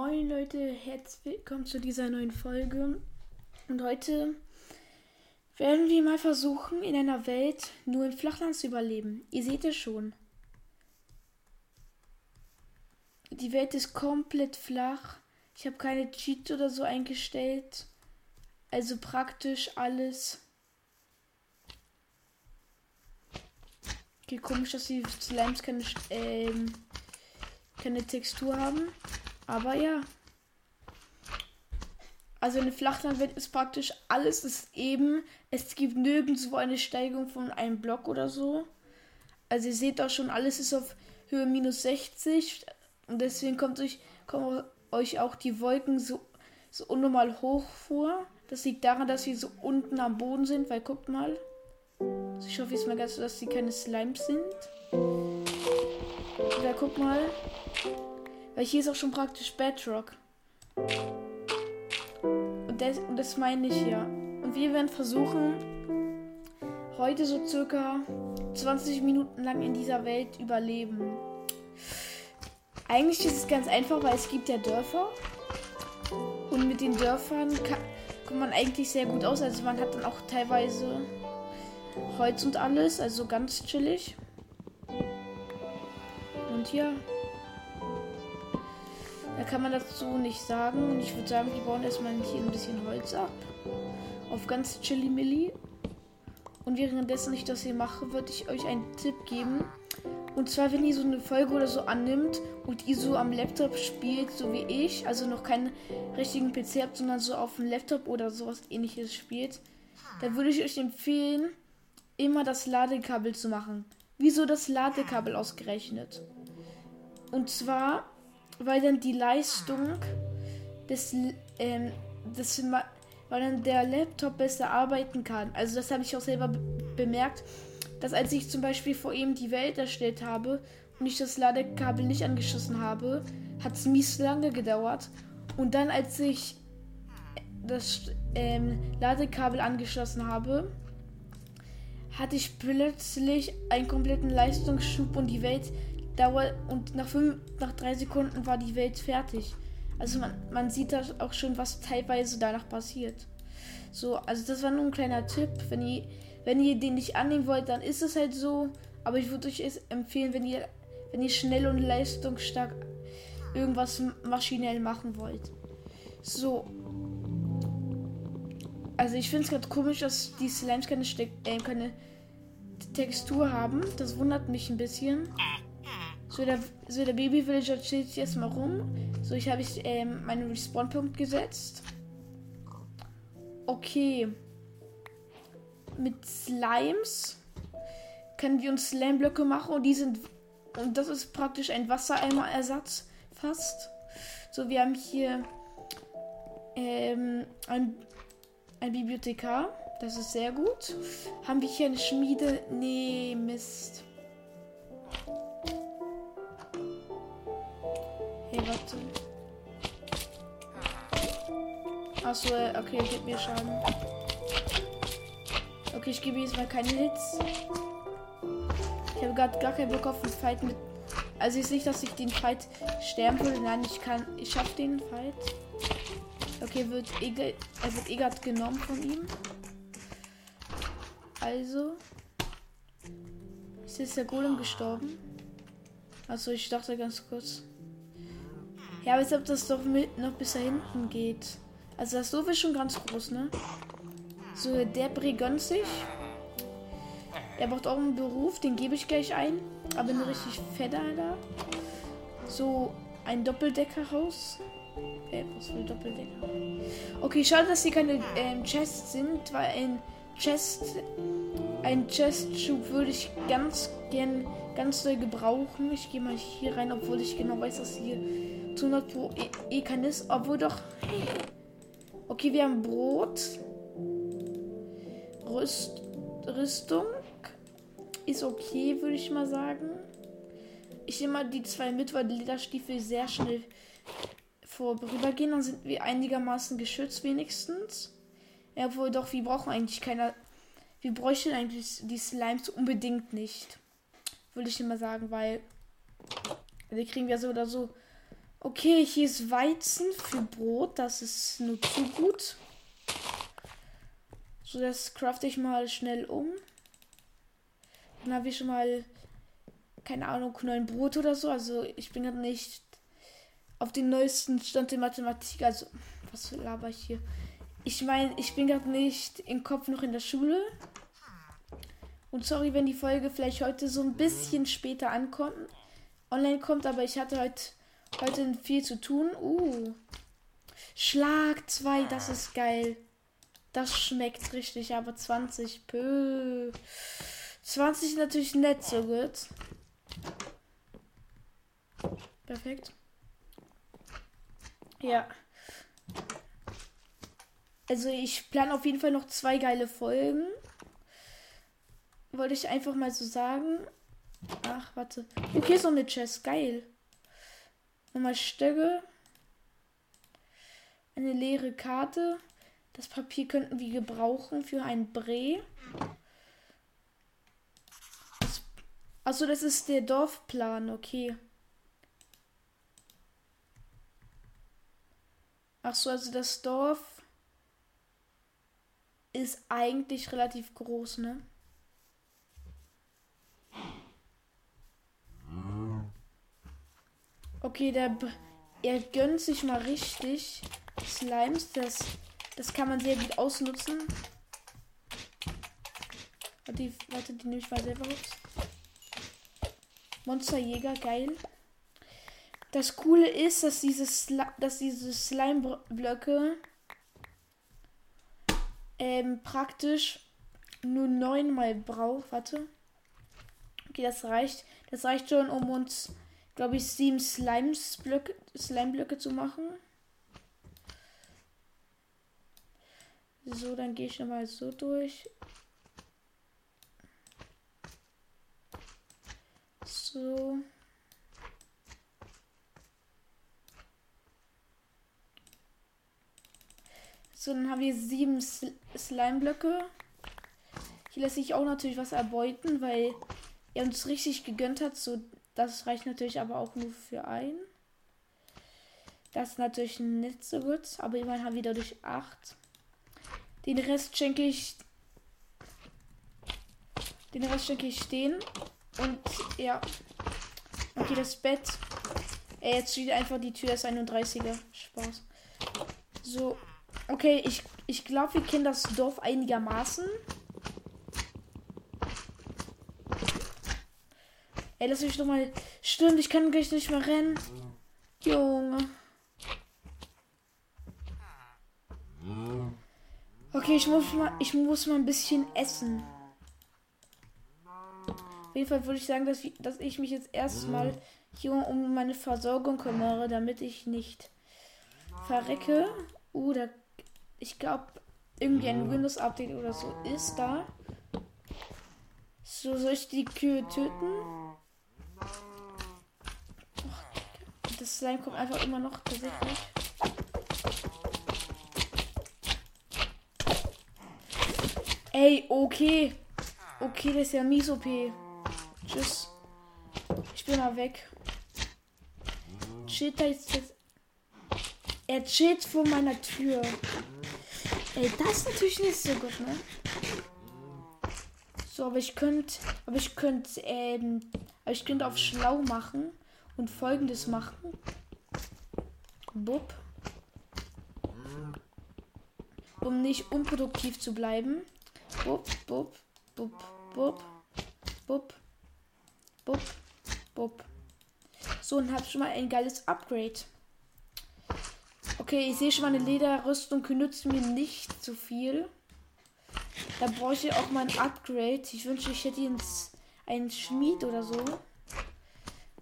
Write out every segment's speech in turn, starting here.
Moin Leute, herzlich willkommen zu dieser neuen Folge. Und heute werden wir mal versuchen, in einer Welt nur im Flachland zu überleben. Ihr seht es schon. Die Welt ist komplett flach. Ich habe keine Cheats oder so eingestellt. Also praktisch alles. Okay, komisch, dass die Slimes keine, ähm, keine Textur haben. Aber ja. Also eine Flachlandwelt ist praktisch alles ist eben. Es gibt nirgendwo eine Steigung von einem Block oder so. Also ihr seht auch schon, alles ist auf Höhe minus 60. Und deswegen kommt euch, kommen euch auch die Wolken so, so unnormal hoch vor. Das liegt daran, dass sie so unten am Boden sind, weil guckt mal. Also ich hoffe jetzt mal ganz, dass sie keine Slimes sind. Oder guck mal. Weil hier ist auch schon praktisch Bedrock. Und das, und das meine ich ja. Und wir werden versuchen, heute so circa 20 Minuten lang in dieser Welt überleben. Eigentlich ist es ganz einfach, weil es gibt ja Dörfer. Und mit den Dörfern kann, kommt man eigentlich sehr gut aus. Also man hat dann auch teilweise Holz und alles. Also ganz chillig. Und ja. Da kann man dazu nicht sagen. Und ich würde sagen, wir bauen erstmal hier ein bisschen Holz ab. Auf ganz chilly milli. Und währenddessen ich das hier mache, würde ich euch einen Tipp geben. Und zwar, wenn ihr so eine Folge oder so annimmt und ihr so am Laptop spielt, so wie ich, also noch keinen richtigen PC habt, sondern so auf dem Laptop oder sowas ähnliches spielt, dann würde ich euch empfehlen, immer das Ladekabel zu machen. Wieso das Ladekabel ausgerechnet? Und zwar, weil dann die Leistung des, ähm, des weil dann der Laptop besser arbeiten kann. Also das habe ich auch selber bemerkt, dass als ich zum Beispiel vor ihm die Welt erstellt habe und ich das Ladekabel nicht angeschlossen habe, hat es mies lange gedauert. Und dann als ich das ähm, Ladekabel angeschlossen habe, hatte ich plötzlich einen kompletten Leistungsschub und die Welt dauert und nach, fünf, nach drei Sekunden war die Welt fertig. Also man, man sieht da auch schon, was teilweise danach passiert. So, also das war nur ein kleiner Tipp. Wenn ihr, wenn ihr den nicht annehmen wollt, dann ist es halt so. Aber ich würde euch empfehlen, wenn ihr, wenn ihr schnell und leistungsstark irgendwas maschinell machen wollt. So. Also ich finde es gerade komisch, dass die Slimes keine, Ste äh, keine Textur haben. Das wundert mich ein bisschen. So, der, so der Baby Villager chillt jetzt mal rum. So, ich habe ich ähm, meinen Respawn-Punkt gesetzt. Okay. Mit Slimes können wir uns Slime-Blöcke machen und die sind. Und das ist praktisch ein Wassereimer-Ersatz fast. So, wir haben hier ähm, ein, ein Bibliothekar. Das ist sehr gut. Haben wir hier eine Schmiede? Nee, Mist. Hey, warte. Achso, okay, gib mir Schaden. Okay, ich gebe jetzt mal keine Hits. Ich habe gerade gar keinen Bock auf den Fight mit. Also ist nicht, dass ich den Fight sterben würde. Nein, ich kann. Ich schaffe den Fight. Okay, wird Egert, er wird Egert genommen von ihm. Also. Ist jetzt der Golem gestorben? Also ich dachte ganz kurz. Ja, aber ob das doch mit noch bis da hinten geht. Also das Dorf ist schon ganz groß, ne? So, der Bre gönnt sich. Er braucht auch einen Beruf, den gebe ich gleich ein. Aber nur richtig fett, Alter. So, ein Doppeldeckerhaus. Äh, was für ein Doppeldecker? Okay, schade, dass hier keine ähm, Chests sind, weil ein Chest, ein Chest-Schub würde ich ganz gern ganz doll gebrauchen. Ich gehe mal hier rein, obwohl ich genau weiß, dass hier zu 100 Pro eh, eh kein ist. Obwohl doch. Okay, wir haben Brot. Rüst, Rüstung. Ist okay, würde ich mal sagen. Ich nehme mal die zwei mit, weil die Lederstiefel sehr schnell vorübergehen. Dann sind wir einigermaßen geschützt, wenigstens. Ja, obwohl doch, wir brauchen eigentlich keiner. Wir bräuchten eigentlich die Slimes unbedingt nicht. Würde ich immer sagen, weil die kriegen wir so oder so Okay, hier ist Weizen für Brot. Das ist nur zu gut. So, das crafte ich mal schnell um. Dann habe ich schon mal, keine Ahnung, neun Brot oder so. Also ich bin gerade nicht auf den neuesten Stand der Mathematik. Also, was laber ich hier? Ich meine, ich bin gerade nicht im Kopf noch in der Schule. Und sorry, wenn die Folge vielleicht heute so ein bisschen später ankommt, online kommt, aber ich hatte heute, heute viel zu tun. Uh. Schlag 2, das ist geil. Das schmeckt richtig, aber 20. Pö. 20 ist natürlich nett so gut. Perfekt. Ja. Also ich plane auf jeden Fall noch zwei geile Folgen. Wollte ich einfach mal so sagen. Ach, warte. Okay, so eine Chest. Geil. Nochmal Stöcke. Eine leere Karte. Das Papier könnten wir gebrauchen für ein Brei. Achso, das ist der Dorfplan, okay. Achso, also das Dorf ist eigentlich relativ groß, ne? Okay, der er gönnt sich mal richtig Slimes. Das, das kann man sehr gut ausnutzen. Warte, warte die nehme ich mal selber raus. Monsterjäger, geil. Das Coole ist, dass diese, Sli dass diese Slime-Blöcke ähm, praktisch nur neunmal braucht. Warte. Okay, das reicht. Das reicht schon, um uns, glaube ich, sieben Slimes-Blöcke Slime zu machen. So, dann gehe ich nochmal so durch. So. So, dann haben wir sieben Sl Slime-Blöcke. Hier lässt sich auch natürlich was erbeuten, weil er uns richtig gegönnt hat. So, das reicht natürlich aber auch nur für einen. Das ist natürlich nicht so gut, aber immerhin haben wir dadurch acht. Den Rest schenke ich. Den Rest schenke ich stehen. Und ja. Okay, das Bett. Ey, jetzt steht einfach die Tür, ist 31er. Spaß. So. Okay, ich, ich glaube, wir kennen das Dorf einigermaßen. Ey, lass mich doch mal. Stimmt, ich kann gleich nicht mehr rennen. Junge. Okay, ich muss mal, ich muss mal ein bisschen essen jeden Fall würde ich sagen, dass, dass ich mich jetzt erstmal hier um meine Versorgung kümmere, damit ich nicht verrecke. Oder uh, ich glaube, irgendwie ein Windows-Update oder so ist da. So, soll ich die Kühe töten? Das Slime kommt einfach immer noch tatsächlich. Ey, okay. Okay, das ist ja mies OP. Tschüss. Ich bin mal weg. Chillt da jetzt. Er chillt vor meiner Tür. Ey, das ist natürlich nicht so gut, ne? So, aber ich könnte, aber ich könnte, ähm, aber ich könnte auf schlau machen und folgendes machen. Bub. Um nicht unproduktiv zu bleiben. Bub, bub, bub, bub, bub. Bub, bub. So, und hab schon mal ein geiles Upgrade. Okay, ich sehe schon mal eine Lederrüstung nützt mir nicht so viel. Da brauche ich auch mal ein Upgrade. Ich wünsche, ich hätte jetzt einen Schmied oder so.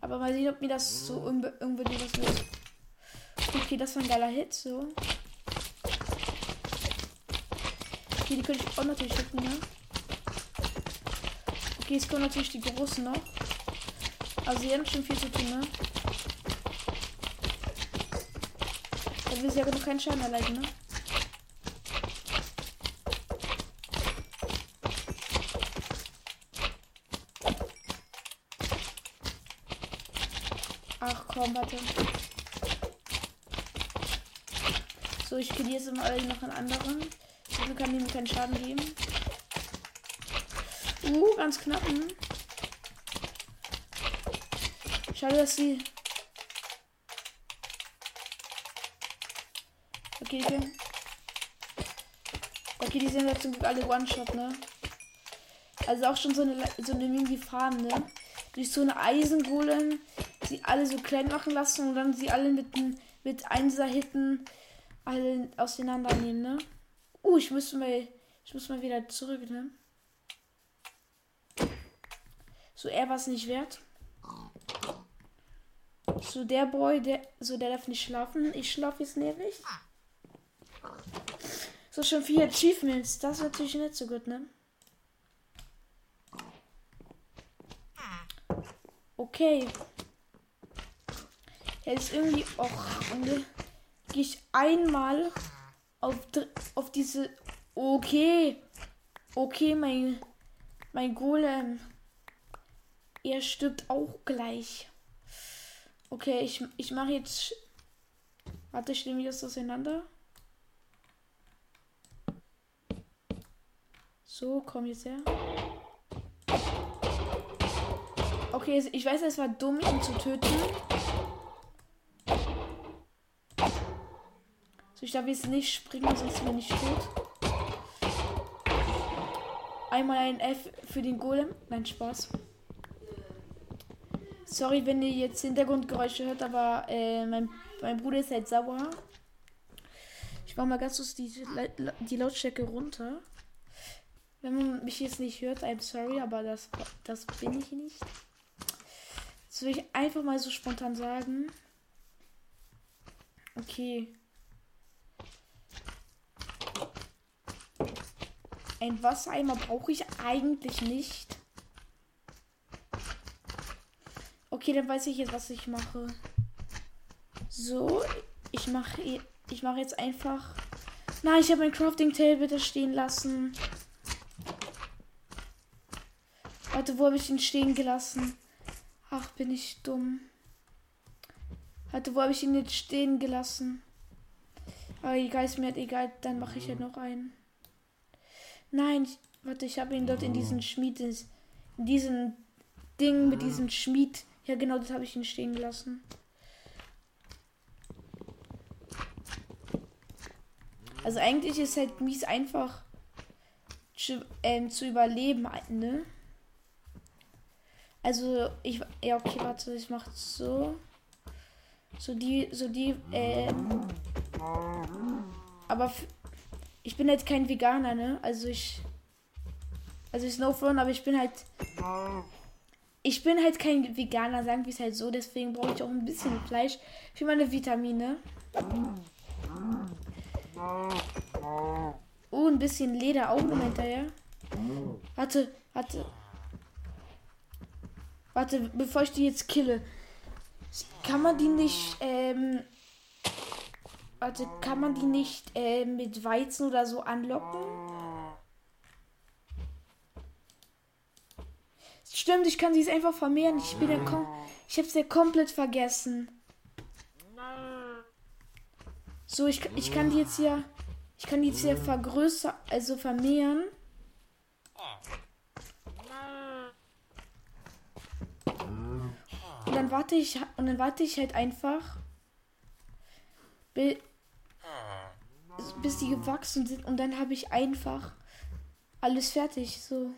Aber mal sehen, ob mir das so unbedingt was wird. Okay, das war ein geiler Hit, so. Okay, die könnte ich auch natürlich hitten, ne? Okay, jetzt kommen natürlich die großen noch. Also sie haben schon viel zu tun, ne? Da will sie aber noch keinen Schaden erleiden, ne? Ach komm, warte. So, ich kill jetzt mal noch einen anderen. So kann ihm keinen Schaden geben. Uh, ganz knapp. Hm. Schade, dass sie. Okay, okay. Okay, die sind ja zum Glück alle One-Shot, ne? Also auch schon so eine, so eine Mini-Farm, ne? Durch so eine Eisengolem sie alle so klein machen lassen und dann sie alle mit, mit Einser-Hitten alle auseinandernehmen, ne? Uh, ich muss mal, ich muss mal wieder zurück, ne? So, er war es nicht wert. So, der Boy, der, so, der darf nicht schlafen. Ich schlafe jetzt nämlich. So, schon vier Achievements. Das ist natürlich nicht so gut, ne? Okay. Jetzt irgendwie auch. Und gehe ich einmal auf, auf diese. Okay. Okay, mein. Mein Golem. Er stirbt auch gleich. Okay, ich, ich mache jetzt. Warte, ich nehme das auseinander. So, komm jetzt her. Okay, ich weiß, es war dumm, ihn zu töten. So, ich darf jetzt nicht springen, sonst bin ich tot. Einmal ein F für den Golem. Nein, Spaß. Sorry, wenn ihr jetzt Hintergrundgeräusche hört, aber äh, mein, mein Bruder ist halt sauer. Ich mache mal ganz kurz die, die Lautstärke runter. Wenn man mich jetzt nicht hört, I'm sorry, aber das, das bin ich nicht. Das will ich einfach mal so spontan sagen. Okay. Ein Wassereimer brauche ich eigentlich nicht. Okay, dann weiß ich jetzt, was ich mache. So, ich mache ich mache jetzt einfach. Nein, ich habe mein Crafting Table bitte stehen lassen. Warte, wo habe ich ihn stehen gelassen? Ach, bin ich dumm. Warte, wo habe ich ihn jetzt stehen gelassen? Aber egal, ist mir halt egal, dann mache ich ja noch einen. Nein, ich, warte, ich habe ihn dort in diesen Schmied, in diesen Ding mit diesem Schmied. Ja, genau, das habe ich ihn stehen gelassen. Also eigentlich ist halt mies einfach zu, ähm, zu überleben, ne? Also ich ja okay, warte, ich mach so so die so die ähm, aber ich bin halt kein Veganer, ne? Also ich. Also ich Snowfront, aber ich bin halt. Ich bin halt kein Veganer, sagen wir es halt so. Deswegen brauche ich auch ein bisschen Fleisch für meine Vitamine. Oh, ein bisschen Leder auch noch hinterher. Warte, warte. Warte, bevor ich die jetzt kille. Kann man die nicht, ähm, Warte, kann man die nicht äh, mit Weizen oder so anlocken? Stimmt, ich kann sie jetzt einfach vermehren. Ich bin ja kom ich hab's ja komplett vergessen. So, ich, ich kann die jetzt ja ich kann die jetzt ja vergrößern, also vermehren. Und dann warte ich und dann warte ich halt einfach bis die gewachsen sind und dann habe ich einfach alles fertig. So.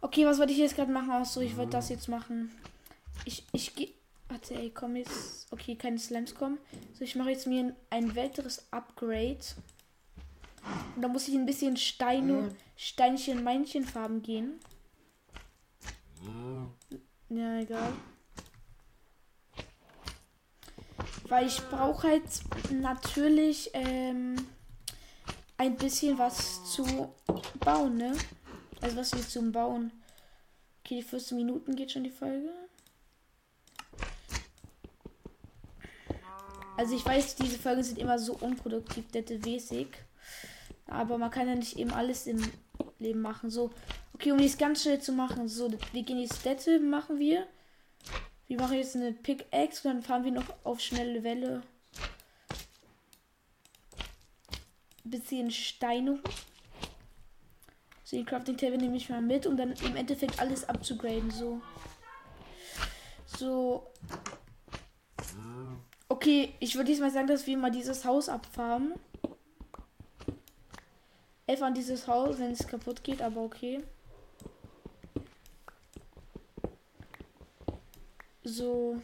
Okay, was wollte ich jetzt gerade machen? Achso, ich wollte das jetzt machen. Ich, ich gehe. Warte, ey, komm jetzt. Okay, keine Slams kommen. So, ich mache jetzt mir ein weiteres Upgrade. Und da muss ich ein bisschen Steine, Steinchen, Meinchenfarben gehen. Ja, egal. Weil ich brauche halt natürlich ähm, ein bisschen was zu bauen, ne? Also was wir zum Bauen. Okay, die 14 Minuten geht schon die Folge. Also ich weiß, diese Folgen sind immer so unproduktiv, mäßig. Aber man kann ja nicht eben alles im Leben machen. So, okay, um dies ganz schnell zu machen. So, wir gehen die Städte, machen wir. Wir machen jetzt eine Pickaxe und dann fahren wir noch auf schnelle Welle. Bisschen Steine. So, die Crafting Table nehme ich mal mit, um dann im Endeffekt alles abzugraden. So. So. Okay, ich würde diesmal sagen, dass wir mal dieses Haus abfarmen. F an dieses Haus, wenn es kaputt geht, aber okay. So.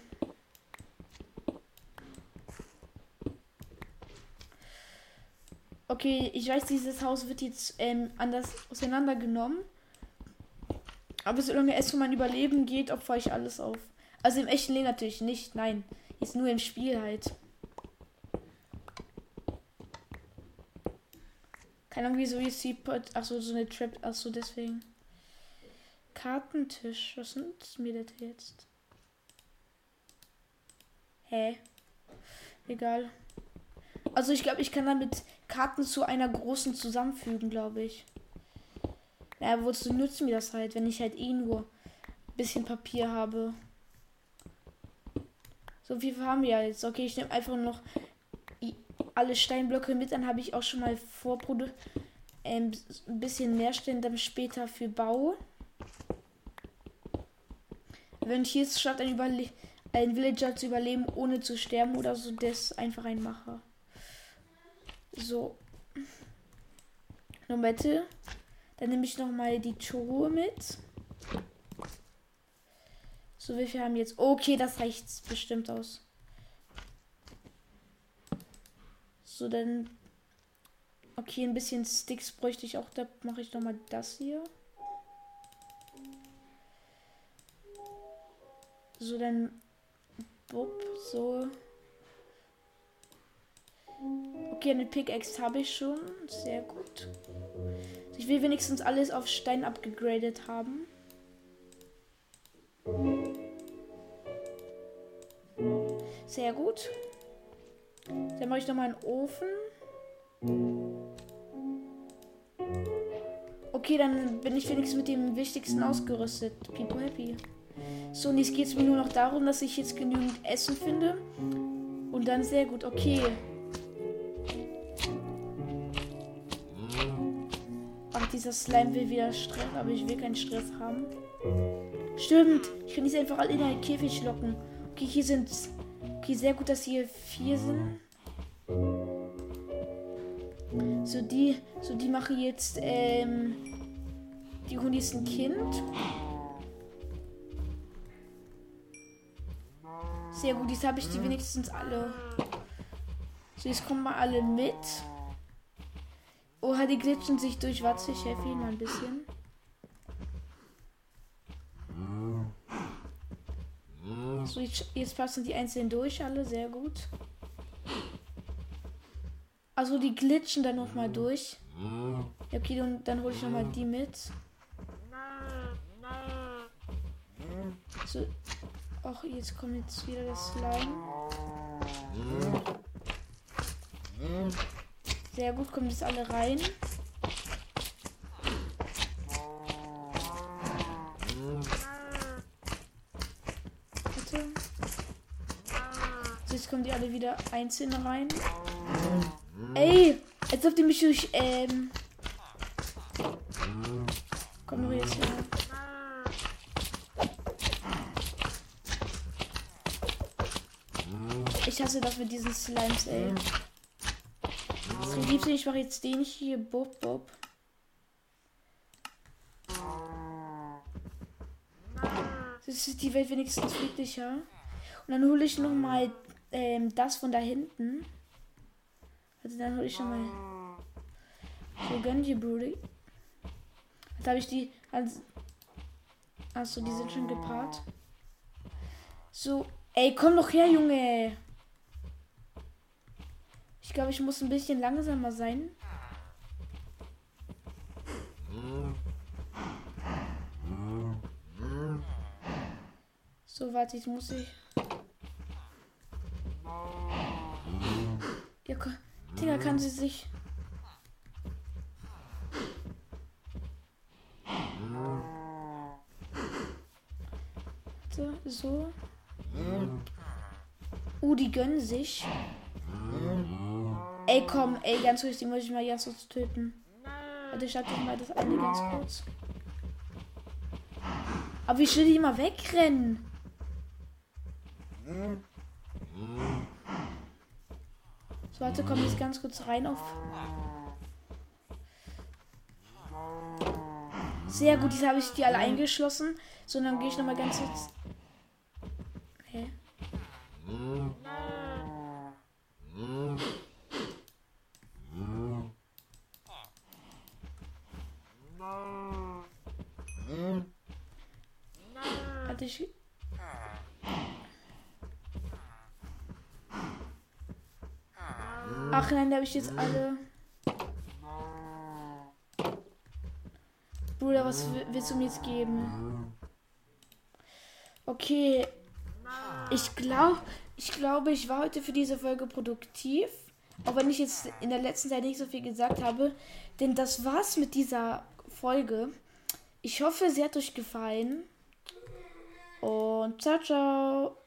Okay, ich weiß, dieses Haus wird jetzt ähm, anders auseinandergenommen. Aber solange es um mein Überleben geht, opfer ich alles auf. Also im echten Leben natürlich nicht, nein. Ist nur im Spiel halt. Keine Ahnung, wieso jetzt die. Achso, so eine Trap. Achso, deswegen. Kartentisch. Was sind mir das jetzt? Hä? Egal. Also ich glaube, ich kann damit Karten zu einer großen zusammenfügen, glaube ich. Ja, wozu nützt mir das halt, wenn ich halt eh nur ein bisschen Papier habe? So viel haben wir jetzt. Okay, ich nehme einfach noch alle Steinblöcke mit, dann habe ich auch schon mal Vorprodu ähm, ein bisschen mehr Steine dann später für Bau. Wenn ich hier es schafft, ein Überleben ein Villager zu überleben, ohne zu sterben oder so, das einfach ein Macher. So. Nomette. Dann nehme ich noch mal die Truhe mit. So, wie viel haben jetzt? Okay, das reicht bestimmt aus. So, dann. Okay, ein bisschen Sticks bräuchte ich auch. Da mache ich noch mal das hier. So, dann Bub, so. Okay, eine Pickaxe habe ich schon. Sehr gut. Ich will wenigstens alles auf Stein abgegradet haben. Sehr gut. Dann mache ich noch mal einen Ofen. Okay, dann bin ich wenigstens mit dem Wichtigsten ausgerüstet. People happy. So, und jetzt geht es mir nur noch darum, dass ich jetzt genügend Essen finde. Und dann sehr gut, okay. Ach, dieser Slime will wieder Stress, aber ich will keinen Stress haben. Stimmt, ich kann diese einfach alle in einen Käfig locken. Okay, hier sind. Okay, sehr gut, dass hier vier sind. So, die. So, die machen jetzt. Ähm, die holen jetzt ein Kind. Sehr gut, jetzt habe ich die wenigstens alle. So, jetzt kommen mal alle mit. Oha, die glitschen sich durch. Warte, ich helfe ihnen mal ein bisschen. So, jetzt, jetzt passen die einzeln durch, alle. Sehr gut. Also, die glitschen dann noch mal durch. Ja, okay, und dann hole ich noch mal die mit. So, Ach, jetzt kommt jetzt wieder das Slime. Sehr gut, kommen jetzt alle rein. Bitte. So, jetzt kommen die alle wieder einzeln rein. Ey, als ob die mich durch, ähm... Komm nur jetzt her. Ich hasse das mit diesen Slimes, ey. Das liebste, ich mache jetzt den hier. Bob, Bob. Das ist die Welt wenigstens friedlicher. Und dann hole ich noch mal ähm, das von da hinten. Also dann hole ich schon mal. So, gönn dir, Brody. Jetzt habe ich die. Also, achso, die sind schon gepaart. So, ey, komm doch her, Junge. Ich glaube, ich muss ein bisschen langsamer sein. So, warte, jetzt muss ich. Ja, Digga, kann sie sich. So. Uh, die gönnen sich. Ey, komm, ey, ganz kurz, die muss ich mal ganz kurz töten. Warte, ich hatte mal das eine ganz kurz. Aber wie schnell die immer wegrennen. So, warte, komm jetzt ganz kurz rein auf. Sehr gut, jetzt habe ich die alle eingeschlossen. So, dann gehe ich nochmal ganz kurz. Hä? Hatte ich. Ach nein, da habe ich jetzt alle. Bruder, was willst du mir jetzt geben? Okay. Ich glaube, ich glaube, ich war heute für diese Folge produktiv. Auch wenn ich jetzt in der letzten Zeit nicht so viel gesagt habe. Denn das war's mit dieser Folge. Ich hoffe, sie hat euch gefallen. Und ciao, ciao.